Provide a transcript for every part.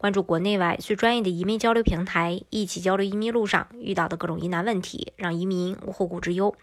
关注国内外最专业的移民交流平台，一起交流移民路上遇到的各种疑难问题，让移民无后顾之忧。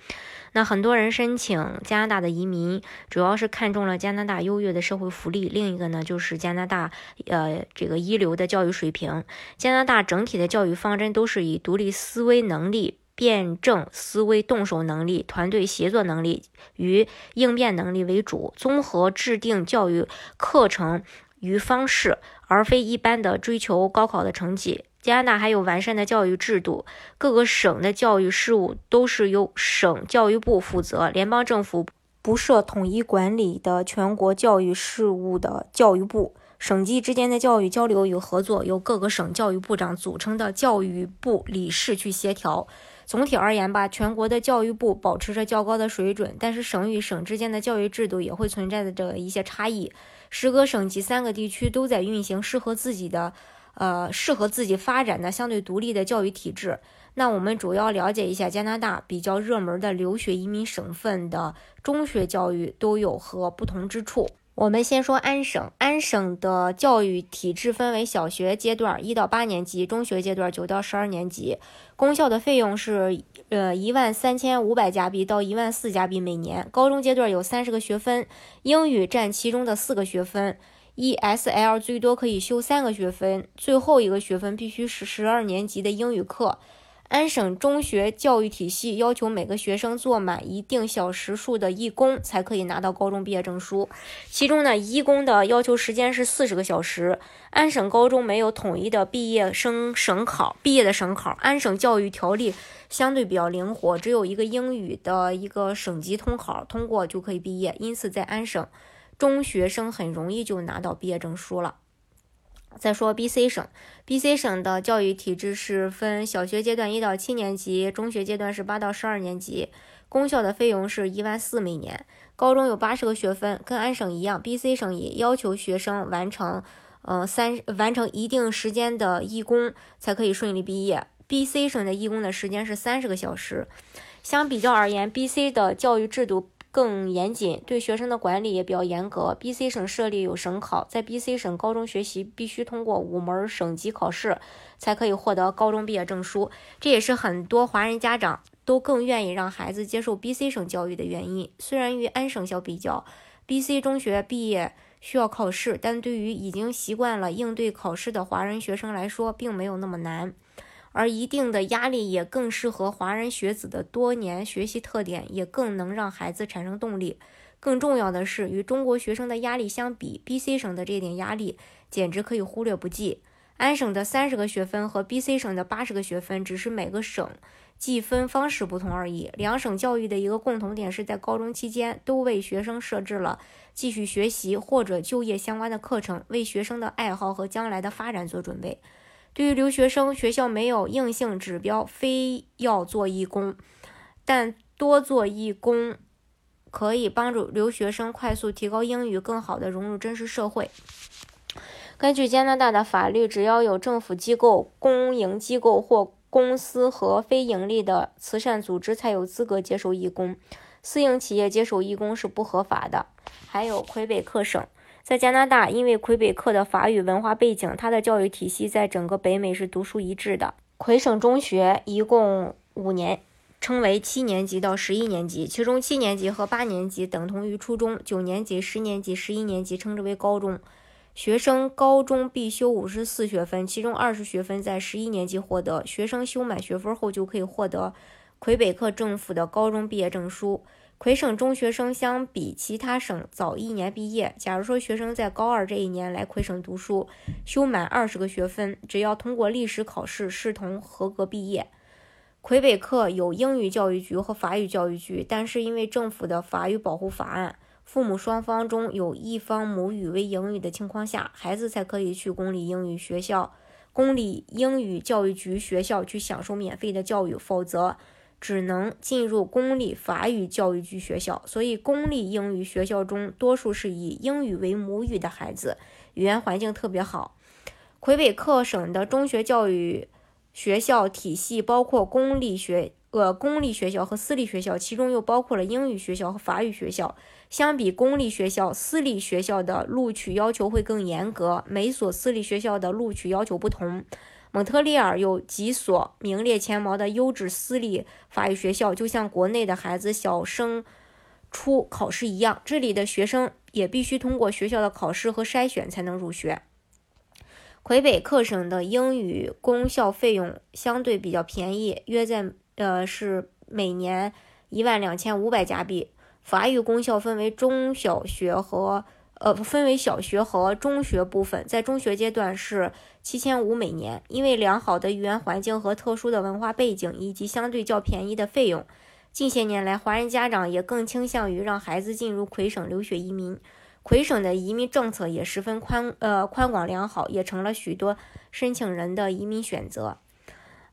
那很多人申请加拿大的移民，主要是看中了加拿大优越的社会福利，另一个呢就是加拿大呃这个一流的教育水平。加拿大整体的教育方针都是以独立思维能力、辩证思维、动手能力、团队协作能力与应变能力为主，综合制定教育课程与方式，而非一般的追求高考的成绩。加拿大还有完善的教育制度，各个省的教育事务都是由省教育部负责，联邦政府不设统一管理的全国教育事务的教育部，省级之间的教育交流与合作由各个省教育部长组成的教育部理事去协调。总体而言吧，全国的教育部保持着较高的水准，但是省与省之间的教育制度也会存在着一些差异。十个省级三个地区都在运行适合自己的。呃，适合自己发展的相对独立的教育体制。那我们主要了解一下加拿大比较热门的留学移民省份的中学教育都有何不同之处。我们先说安省，安省的教育体制分为小学阶段一到八年级，中学阶段九到十二年级。公校的费用是呃一万三千五百加币到一万四加币每年。高中阶段有三十个学分，英语占其中的四个学分。ESL 最多可以修三个学分，最后一个学分必须是十二年级的英语课。安省中学教育体系要求每个学生做满一定小时数的义工，才可以拿到高中毕业证书。其中呢，义工的要求时间是四十个小时。安省高中没有统一的毕业生省考，毕业的省考。安省教育条例相对比较灵活，只有一个英语的一个省级通考，通过就可以毕业。因此，在安省。中学生很容易就拿到毕业证书了。再说 B.C 省，B.C 省的教育体制是分小学阶段一到七年级，中学阶段是八到十二年级。公校的费用是一万四每年，高中有八十个学分，跟安省一样。B.C 省也要求学生完成，呃三完成一定时间的义工才可以顺利毕业。B.C 省的义工的时间是三十个小时。相比较而言，B.C 的教育制度。更严谨，对学生的管理也比较严格。B.C 省设立有省考，在 B.C 省高中学习必须通过五门省级考试，才可以获得高中毕业证书。这也是很多华人家长都更愿意让孩子接受 B.C 省教育的原因。虽然与安省相比较，B.C 中学毕业需要考试，但对于已经习惯了应对考试的华人学生来说，并没有那么难。而一定的压力也更适合华人学子的多年学习特点，也更能让孩子产生动力。更重要的是，与中国学生的压力相比，B.C 省的这点压力简直可以忽略不计。安省的三十个学分和 B.C 省的八十个学分，只是每个省计分方式不同而已。两省教育的一个共同点是在高中期间都为学生设置了继续学习或者就业相关的课程，为学生的爱好和将来的发展做准备。对于留学生，学校没有硬性指标，非要做义工，但多做义工可以帮助留学生快速提高英语，更好的融入真实社会。根据加拿大的法律，只要有政府机构、公营机构或公司和非盈利的慈善组织才有资格接受义工，私营企业接受义工是不合法的。还有魁北克省。在加拿大，因为魁北克的法语文化背景，它的教育体系在整个北美是独树一帜的。魁省中学一共五年，称为七年级到十一年级，其中七年级和八年级等同于初中，九年级、十年级、十一年级称之为高中。学生高中必修五十四学分，其中二十学分在十一年级获得。学生修满学分后，就可以获得魁北克政府的高中毕业证书。魁省中学生相比其他省早一年毕业。假如说学生在高二这一年来魁省读书，修满二十个学分，只要通过历史考试，视同合格毕业。魁北克有英语教育局和法语教育局，但是因为政府的法语保护法案，父母双方中有一方母语为英语的情况下，孩子才可以去公立英语学校、公立英语教育局学校去享受免费的教育，否则。只能进入公立法语教育局学校，所以公立英语学校中多数是以英语为母语的孩子，语言环境特别好。魁北克省的中学教育学校体系包括公立学呃公立学校和私立学校，其中又包括了英语学校和法语学校。相比公立学校，私立学校的录取要求会更严格，每所私立学校的录取要求不同。蒙特利尔有几所名列前茅的优质私立法语学校，就像国内的孩子小升初考试一样，这里的学生也必须通过学校的考试和筛选才能入学。魁北克省的英语公校费用相对比较便宜，约在呃是每年一万两千五百加币。法语公校分为中小学和呃分为小学和中学部分，在中学阶段是七千五每年。因为良好的语言环境和特殊的文化背景，以及相对较便宜的费用，近些年来华人家长也更倾向于让孩子进入魁省留学移民。魁省的移民政策也十分宽呃宽广良好，也成了许多申请人的移民选择。